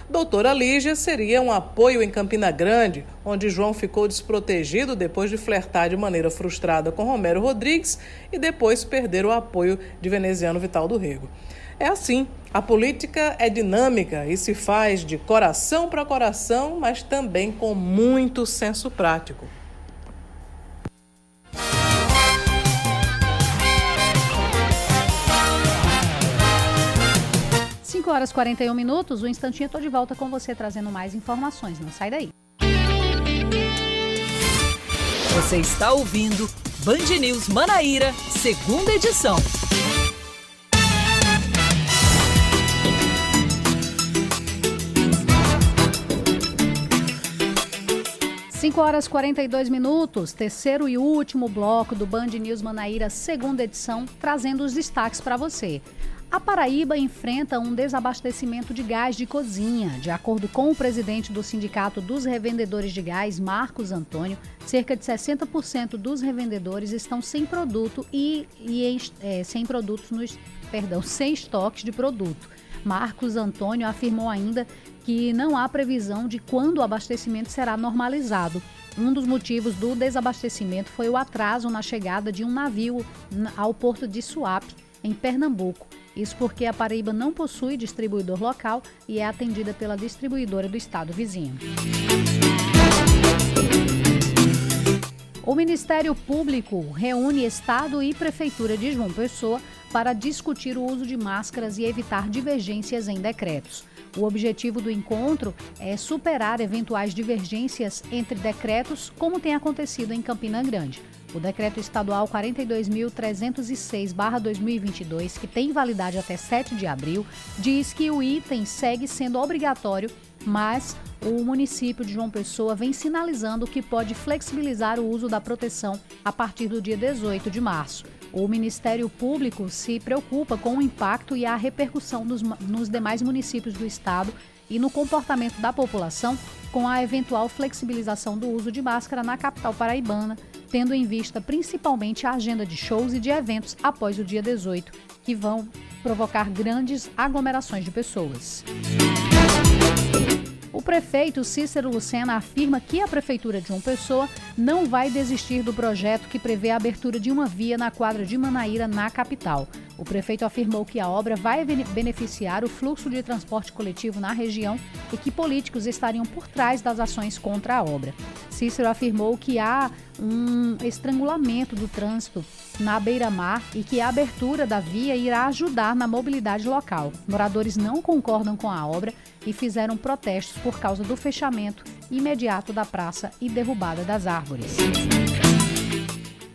Doutora Lígia seria um apoio em Campina Grande, onde João ficou desprotegido depois de flertar de maneira frustrada com Romero Rodrigues e depois perder o apoio de veneziano Vital do Rego. É assim, a política é dinâmica e se faz de coração para coração, mas também com muito senso prático. 5 horas e 41 minutos, o um instantinho estou de volta com você trazendo mais informações. Não sai daí. Você está ouvindo Band News Manaíra, segunda edição. Cinco horas e 42 minutos, terceiro e último bloco do Band News Manaíra, segunda edição, trazendo os destaques para você. A Paraíba enfrenta um desabastecimento de gás de cozinha. De acordo com o presidente do Sindicato dos Revendedores de Gás, Marcos Antônio, cerca de 60% dos revendedores estão sem produto e, e é, sem produtos nos, perdão, *laughs* sem estoques de produto. Marcos Antônio afirmou ainda que não há previsão de quando o abastecimento será normalizado. Um dos motivos do desabastecimento foi o atraso na chegada de um navio ao porto de Suape, em Pernambuco. Isso porque a Paraíba não possui distribuidor local e é atendida pela distribuidora do estado vizinho. O Ministério Público reúne Estado e Prefeitura de João Pessoa para discutir o uso de máscaras e evitar divergências em decretos. O objetivo do encontro é superar eventuais divergências entre decretos, como tem acontecido em Campina Grande. O decreto estadual 42.306/2022, que tem validade até 7 de abril, diz que o item segue sendo obrigatório, mas o município de João Pessoa vem sinalizando que pode flexibilizar o uso da proteção a partir do dia 18 de março. O Ministério Público se preocupa com o impacto e a repercussão nos, nos demais municípios do estado e no comportamento da população com a eventual flexibilização do uso de máscara na capital paraibana, tendo em vista principalmente a agenda de shows e de eventos após o dia 18, que vão provocar grandes aglomerações de pessoas. O prefeito Cícero Lucena afirma que a Prefeitura de João Pessoa não vai desistir do projeto que prevê a abertura de uma via na quadra de Manaíra, na capital. O prefeito afirmou que a obra vai beneficiar o fluxo de transporte coletivo na região e que políticos estariam por trás das ações contra a obra. Cícero afirmou que há um estrangulamento do trânsito na beira-mar e que a abertura da via irá ajudar na mobilidade local. Moradores não concordam com a obra e fizeram protestos por causa do fechamento imediato da praça e derrubada das árvores.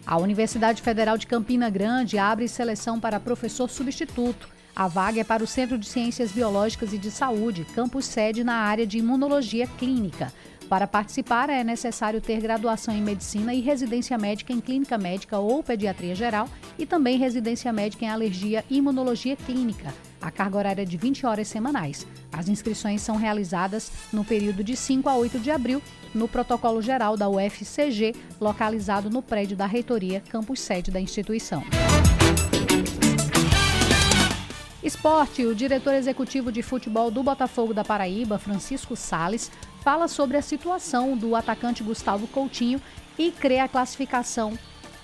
A Universidade Federal de Campina Grande abre seleção para professor substituto. A vaga é para o Centro de Ciências Biológicas e de Saúde, campus sede na área de imunologia clínica. Para participar, é necessário ter graduação em medicina e residência médica em clínica médica ou pediatria geral e também residência médica em alergia e imunologia clínica. A carga horária é de 20 horas semanais. As inscrições são realizadas no período de 5 a 8 de abril no protocolo geral da UFCG, localizado no prédio da reitoria, campus sede da instituição. Esporte, o diretor executivo de futebol do Botafogo da Paraíba, Francisco Sales, fala sobre a situação do atacante Gustavo Coutinho e crê a classificação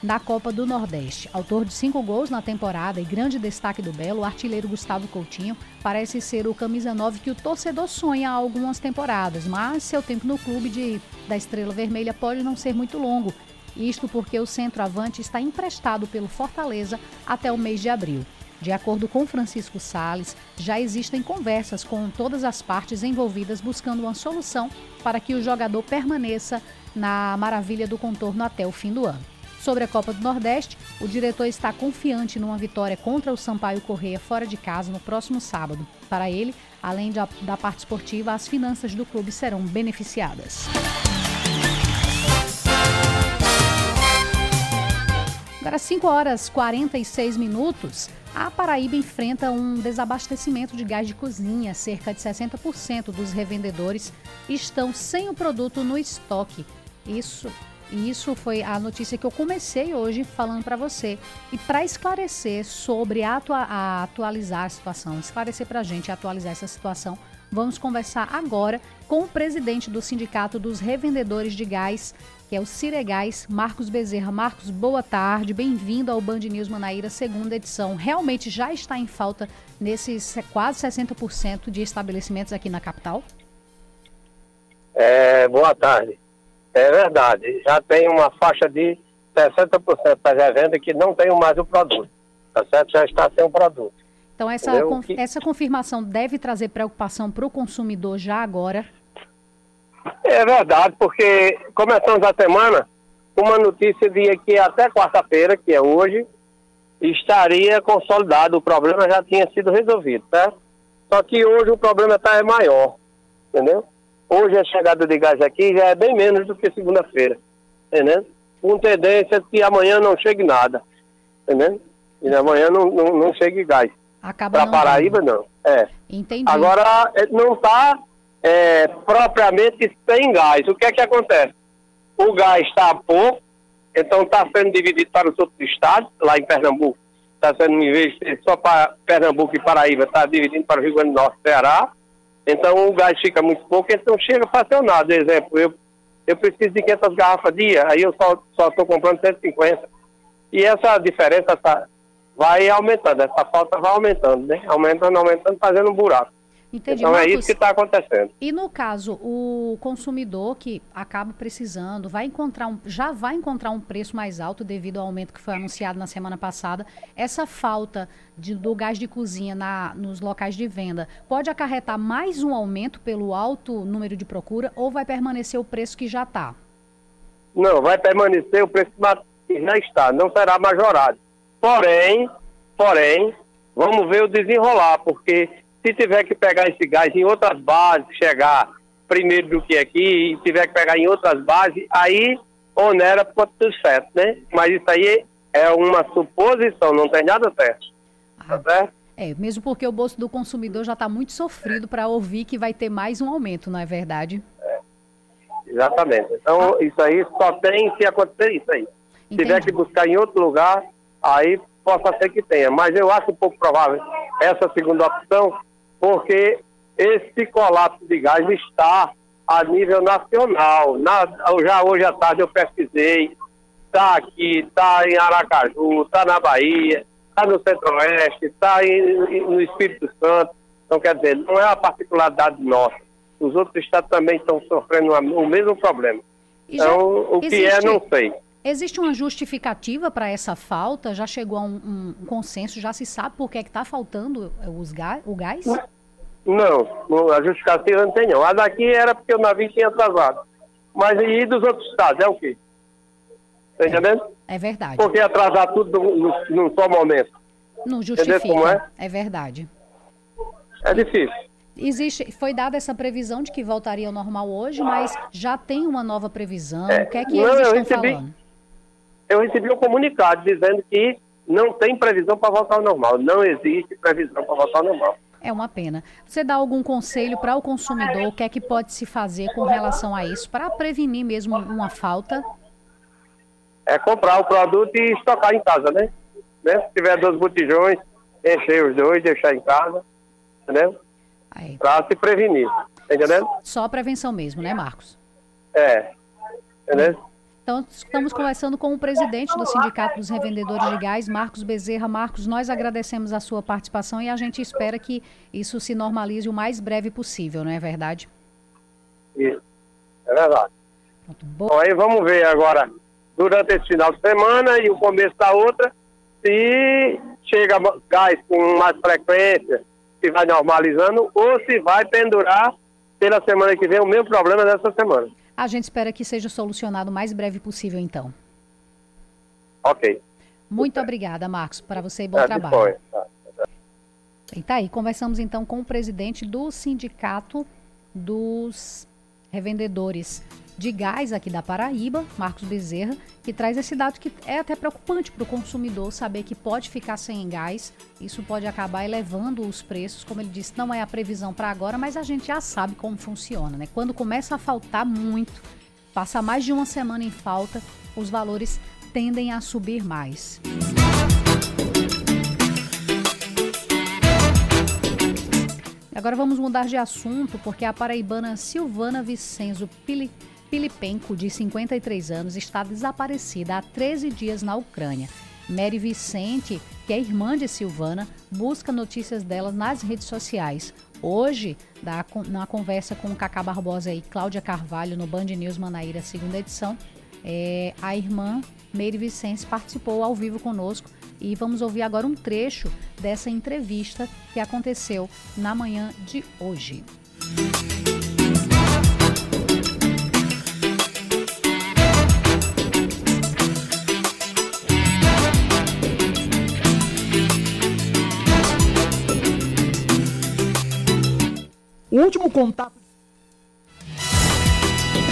da Copa do Nordeste. Autor de cinco gols na temporada e grande destaque do Belo, o artilheiro Gustavo Coutinho parece ser o camisa 9 que o torcedor sonha há algumas temporadas, mas seu tempo no clube de, da Estrela Vermelha pode não ser muito longo. Isto porque o centroavante está emprestado pelo Fortaleza até o mês de abril. De acordo com Francisco Sales, já existem conversas com todas as partes envolvidas buscando uma solução para que o jogador permaneça na maravilha do contorno até o fim do ano. Sobre a Copa do Nordeste, o diretor está confiante numa vitória contra o Sampaio Correia fora de casa no próximo sábado. Para ele, além da, da parte esportiva, as finanças do clube serão beneficiadas. Agora, 5 horas 46 minutos. A Paraíba enfrenta um desabastecimento de gás de cozinha. Cerca de 60% dos revendedores estão sem o produto no estoque. Isso, isso foi a notícia que eu comecei hoje falando para você. E para esclarecer sobre a, atua a atualizar a situação, esclarecer para a gente atualizar essa situação, vamos conversar agora com o presidente do Sindicato dos Revendedores de Gás, que é o Ciregás, Marcos Bezerra. Marcos, boa tarde, bem-vindo ao Band News Manaíra, segunda edição. Realmente já está em falta nesses quase 60% de estabelecimentos aqui na capital? É, boa tarde. É verdade, já tem uma faixa de 60% da revenda que não tem mais o produto, tá certo? Já está sem o produto. Então essa, conf essa confirmação deve trazer preocupação para o consumidor já agora? É verdade, porque começamos a semana com uma notícia de que até quarta-feira, que é hoje, estaria consolidado, o problema já tinha sido resolvido, certo? Só que hoje o problema está é maior, entendeu? Hoje a chegada de gás aqui já é bem menos do que segunda-feira, entendeu? Com tendência que amanhã não chegue nada, entendeu? E amanhã não, não, não chegue gás. Para Paraíba, não. É. Entendi. Agora, é, não está é, propriamente sem gás. O que é que acontece? O gás está pouco, então está sendo dividido para os outros estados, lá em Pernambuco. Está sendo, em vez de só para Pernambuco e Paraíba, está dividindo para o Rio Grande do Norte e Ceará. Então o gás fica muito pouco, então chega. Por exemplo, eu, eu preciso de 500 garrafas dia, aí eu só estou comprando 150. E essa diferença tá, vai aumentando, essa falta vai aumentando, né? Aumentando, aumentando, fazendo um buraco. Entendi. Então Marcos, é isso que está acontecendo. E no caso, o consumidor que acaba precisando, vai encontrar um, já vai encontrar um preço mais alto devido ao aumento que foi anunciado na semana passada. Essa falta de, do gás de cozinha na, nos locais de venda pode acarretar mais um aumento pelo alto número de procura ou vai permanecer o preço que já está? Não, vai permanecer o preço que já está, não será majorado. Porém, porém, vamos ver o desenrolar, porque se tiver que pegar esse gás em outras bases, chegar primeiro do que aqui, e tiver que pegar em outras bases, aí onera por tudo certo, né? Mas isso aí é uma suposição, não tem nada certo. Tá certo? É, mesmo porque o bolso do consumidor já está muito sofrido para ouvir que vai ter mais um aumento, não é verdade? É, exatamente. Então, isso aí só tem se acontecer isso aí. Se tiver que buscar em outro lugar, aí possa ser que tenha. Mas eu acho um pouco provável essa segunda opção, porque esse colapso de gás está a nível nacional. Na, já hoje à tarde eu pesquisei, está aqui, está em Aracaju, está na Bahia, está no Centro-Oeste, está no Espírito Santo. Então, quer dizer, não é uma particularidade nossa. Os outros estados também estão sofrendo o mesmo problema. então, o que é, não sei. Existe uma justificativa para essa falta? Já chegou a um, um, consenso? Já se sabe por que é está faltando os ga o gás? Não, a justificativa não tem não. A daqui era porque o navio tinha atrasado. Mas e dos outros estados? É o quê? Está entendendo? É verdade. Porque atrasar tudo num só momento. Não justifica. É? é verdade. É difícil. Existe, foi dada essa previsão de que voltaria ao normal hoje, mas já tem uma nova previsão. É, o que é que não, eles estão recebi, falando? Eu recebi um comunicado dizendo que não tem previsão para voltar ao normal. Não existe previsão para voltar ao normal. É uma pena. Você dá algum conselho para o consumidor? O que é que pode se fazer com relação a isso para prevenir mesmo uma falta? É comprar o produto e estocar em casa, né? né? Se tiver dois botijões, encher os dois, deixar em casa, entendeu? Para se prevenir, tá entendendo? Só prevenção mesmo, né, Marcos? É, entendeu? Então, estamos conversando com o presidente do Sindicato dos Revendedores de Gás, Marcos Bezerra. Marcos, nós agradecemos a sua participação e a gente espera que isso se normalize o mais breve possível, não é verdade? Isso, é verdade. Pronto, bom, aí vamos ver agora, durante esse final de semana e o começo da outra, se chega gás com mais frequência, se vai normalizando ou se vai pendurar pela semana que vem o mesmo problema dessa semana. A gente espera que seja solucionado o mais breve possível, então. Ok. Muito obrigada, Marcos, para você e bom é, trabalho. Tá. E tá aí, conversamos então com o presidente do Sindicato dos Revendedores de gás aqui da Paraíba, Marcos Bezerra, que traz esse dado que é até preocupante para o consumidor saber que pode ficar sem gás. Isso pode acabar elevando os preços. Como ele disse, não é a previsão para agora, mas a gente já sabe como funciona, né? Quando começa a faltar muito, passa mais de uma semana em falta, os valores tendem a subir mais. Agora vamos mudar de assunto, porque a paraibana Silvana Vicenzo Pili Filipenko, de 53 anos, está desaparecida há 13 dias na Ucrânia. Mary Vicente, que é irmã de Silvana, busca notícias dela nas redes sociais. Hoje, na conversa com Cacá Barbosa e Cláudia Carvalho no Band News Manaíra, segunda edição, é, a irmã Mary Vicente participou ao vivo conosco e vamos ouvir agora um trecho dessa entrevista que aconteceu na manhã de hoje. O último contato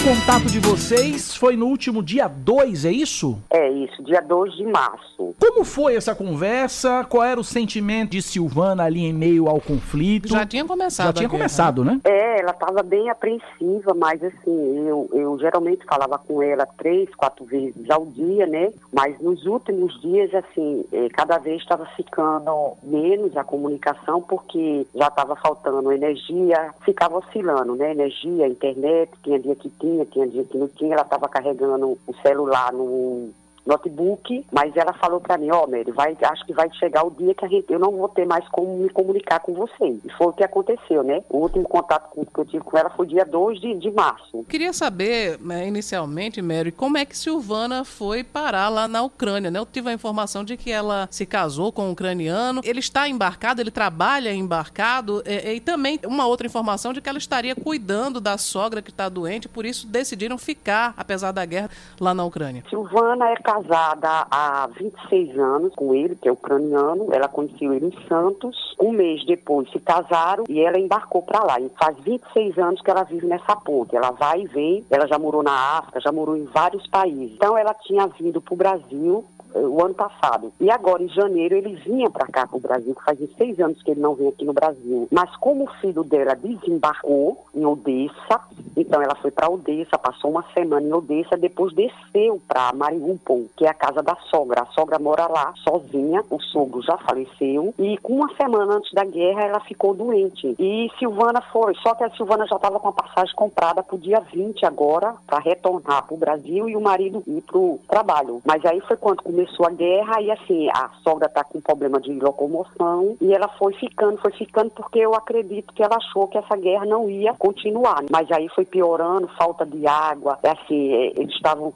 contato de vocês foi no último dia 2, é isso? É isso, dia 2 de março. Como foi essa conversa? Qual era o sentimento de Silvana ali em meio ao conflito? Já tinha começado. Já tinha começado, né? É, ela estava bem apreensiva, mas assim, eu, eu geralmente falava com ela três, quatro vezes ao dia, né? Mas nos últimos dias, assim, é, cada vez estava ficando menos a comunicação, porque já estava faltando energia, ficava oscilando, né? Energia, internet, tinha dia que tinha tinha, tinha dia que não tinha, ela estava carregando o celular no, notebook, mas ela falou para mim, ó, oh, Mary, vai, acho que vai chegar o dia que a gente, eu não vou ter mais como me comunicar com você. E foi o que aconteceu, né? O último contato que eu tive com ela foi dia 2 de, de março. Queria saber, né, inicialmente, Mary, como é que Silvana foi parar lá na Ucrânia, né? Eu tive a informação de que ela se casou com um ucraniano, ele está embarcado, ele trabalha embarcado, e, e também uma outra informação de que ela estaria cuidando da sogra que está doente, por isso decidiram ficar, apesar da guerra, lá na Ucrânia. Silvana é casada há 26 anos com ele, que é ucraniano. Ela conheceu ele em Santos. Um mês depois se casaram e ela embarcou para lá. E faz 26 anos que ela vive nessa ponte. Ela vai e vem. Ela já morou na África, já morou em vários países. Então ela tinha vindo para o Brasil o ano passado. E agora, em janeiro, ele vinha para cá, para o Brasil, que faz seis anos que ele não vem aqui no Brasil. Mas como o filho dela desembarcou em Odessa, então ela foi para Odessa, passou uma semana em Odessa, depois desceu para Mariupol, que é a casa da sogra. A sogra mora lá, sozinha, o sogro já faleceu, e com uma semana antes da guerra ela ficou doente. E Silvana foi, só que a Silvana já estava com a passagem comprada para o dia 20 agora, para retornar para o Brasil e o marido ir para o trabalho. Mas aí foi quando começou começou a guerra e assim, a sogra está com problema de locomoção e ela foi ficando, foi ficando porque eu acredito que ela achou que essa guerra não ia continuar. Mas aí foi piorando, falta de água, é assim, é, eles estavam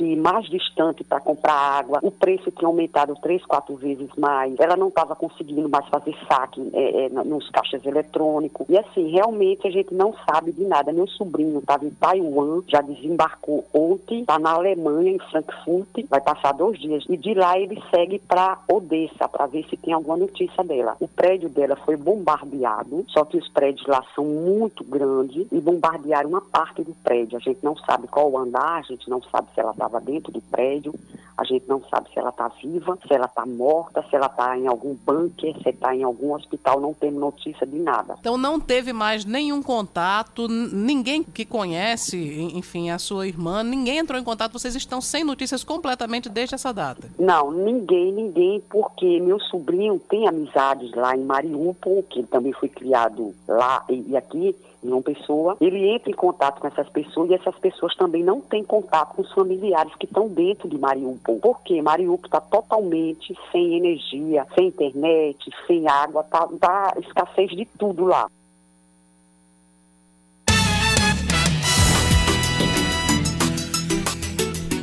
que ir mais distante para comprar água, o preço tinha aumentado três, quatro vezes mais, ela não estava conseguindo mais fazer saque é, é, nos caixas eletrônicos. E assim, realmente a gente não sabe de nada. Meu sobrinho estava em Taiwan, já desembarcou ontem, está na Alemanha, em Frankfurt, vai passar dois dias dias. E de lá ele segue para Odessa para ver se tem alguma notícia dela. O prédio dela foi bombardeado, só que os prédios lá são muito grandes e bombardearam uma parte do prédio. A gente não sabe qual o andar, a gente não sabe se ela estava dentro do prédio, a gente não sabe se ela está viva, se ela está morta, se ela está em algum bunker, se está em algum hospital, não temos notícia de nada. Então não teve mais nenhum contato, ninguém que conhece, enfim, a sua irmã, ninguém entrou em contato, vocês estão sem notícias completamente desde essa data? Não, ninguém, ninguém, porque meu sobrinho tem amizades lá em Mariupol, que ele também foi criado lá e, e aqui, uma pessoa, ele entra em contato com essas pessoas e essas pessoas também não têm contato com os familiares que estão dentro de Mariupol. Porque Mariupol está totalmente sem energia, sem internet, sem água, tá, tá escassez de tudo lá.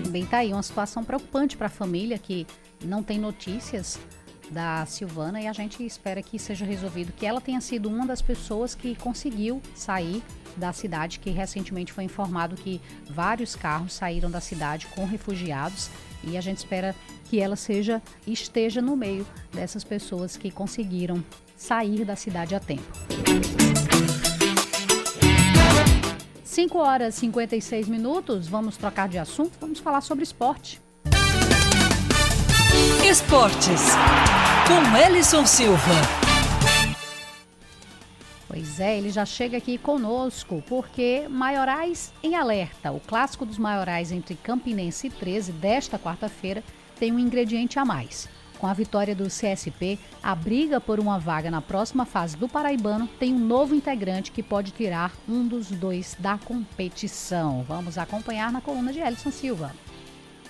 Também está aí uma situação preocupante para a família que não tem notícias da Silvana e a gente espera que seja resolvido que ela tenha sido uma das pessoas que conseguiu sair da cidade, que recentemente foi informado que vários carros saíram da cidade com refugiados e a gente espera que ela seja esteja no meio dessas pessoas que conseguiram sair da cidade a tempo. 5 horas e 56 minutos, vamos trocar de assunto, vamos falar sobre esporte. Esportes, com Ellison Silva. Pois é, ele já chega aqui conosco, porque Maiorais em Alerta, o clássico dos Maiorais entre Campinense e 13 desta quarta-feira, tem um ingrediente a mais. Com a vitória do CSP, a briga por uma vaga na próxima fase do Paraibano tem um novo integrante que pode tirar um dos dois da competição. Vamos acompanhar na coluna de Elson Silva.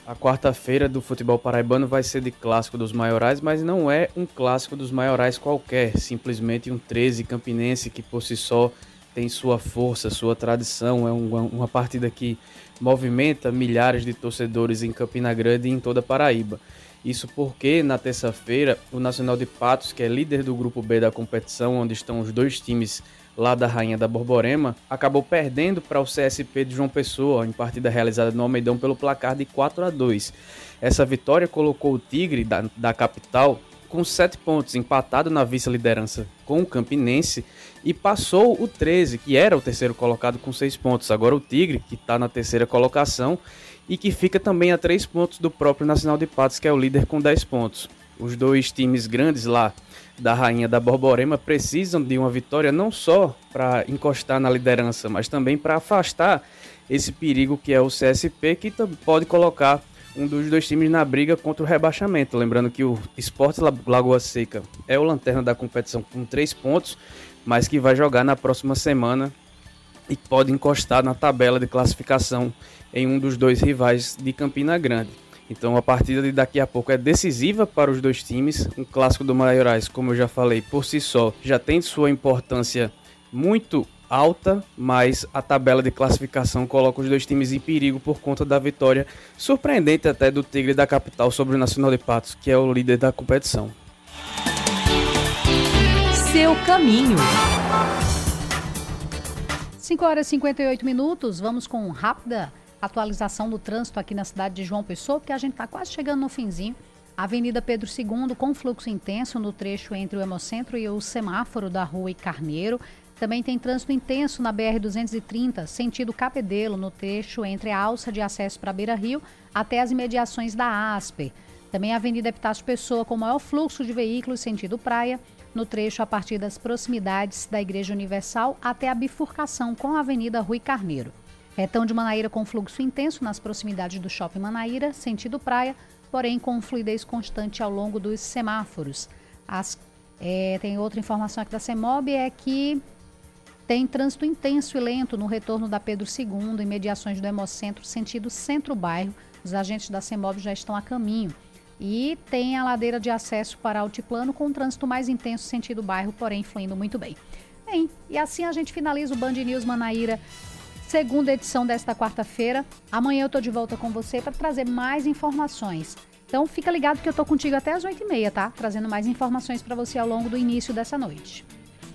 A quarta-feira do futebol paraibano vai ser de clássico dos maiorais, mas não é um clássico dos maiorais qualquer, simplesmente um 13 campinense que por si só tem sua força, sua tradição, é uma, uma partida que movimenta milhares de torcedores em Campina Grande e em toda a Paraíba. Isso porque na terça-feira o Nacional de Patos, que é líder do grupo B da competição, onde estão os dois times lá da Rainha da Borborema, acabou perdendo para o CSP de João Pessoa em partida realizada no Almeidão pelo placar de 4 a 2. Essa vitória colocou o Tigre da, da capital com 7 pontos, empatado na vice-liderança com o Campinense, e passou o 13, que era o terceiro colocado, com 6 pontos. Agora o Tigre, que está na terceira colocação e que fica também a 3 pontos do próprio Nacional de Patos, que é o líder com 10 pontos. Os dois times grandes lá da Rainha da Borborema precisam de uma vitória não só para encostar na liderança, mas também para afastar esse perigo que é o CSP, que pode colocar um dos dois times na briga contra o rebaixamento. Lembrando que o Esporte Lagoa Seca é o lanterna da competição com três pontos, mas que vai jogar na próxima semana e pode encostar na tabela de classificação em um dos dois rivais de Campina Grande. Então a partida de daqui a pouco é decisiva para os dois times. Um clássico do Maiorais, como eu já falei, por si só já tem sua importância muito alta, mas a tabela de classificação coloca os dois times em perigo por conta da vitória surpreendente até do Tigre da capital sobre o Nacional de Patos, que é o líder da competição. Seu caminho. 5 horas e 58 minutos, vamos com rápida atualização do trânsito aqui na cidade de João Pessoa, porque a gente está quase chegando no finzinho. Avenida Pedro II com fluxo intenso no trecho entre o Hemocentro e o semáforo da Rua e Carneiro. Também tem trânsito intenso na BR-230, sentido Capedelo, no trecho entre a alça de acesso para Beira Rio até as imediações da Asper. Também a Avenida Epitácio Pessoa com maior fluxo de veículos sentido praia, no trecho a partir das proximidades da Igreja Universal até a bifurcação com a Avenida Rui Carneiro. Retão de Manaíra com fluxo intenso nas proximidades do Shopping Manaíra, sentido praia, porém com fluidez constante ao longo dos semáforos. As, é, tem outra informação aqui da CEMOB, é que tem trânsito intenso e lento no retorno da Pedro II, em mediações do Hemocentro, sentido centro-bairro. Os agentes da CEMOB já estão a caminho. E tem a ladeira de acesso para Altiplano com trânsito mais intenso sentido bairro, porém fluindo muito bem. Bem, e assim a gente finaliza o Band News Manaíra segunda edição desta quarta-feira. Amanhã eu tô de volta com você para trazer mais informações. Então fica ligado que eu tô contigo até as 8h30, tá? Trazendo mais informações para você ao longo do início dessa noite.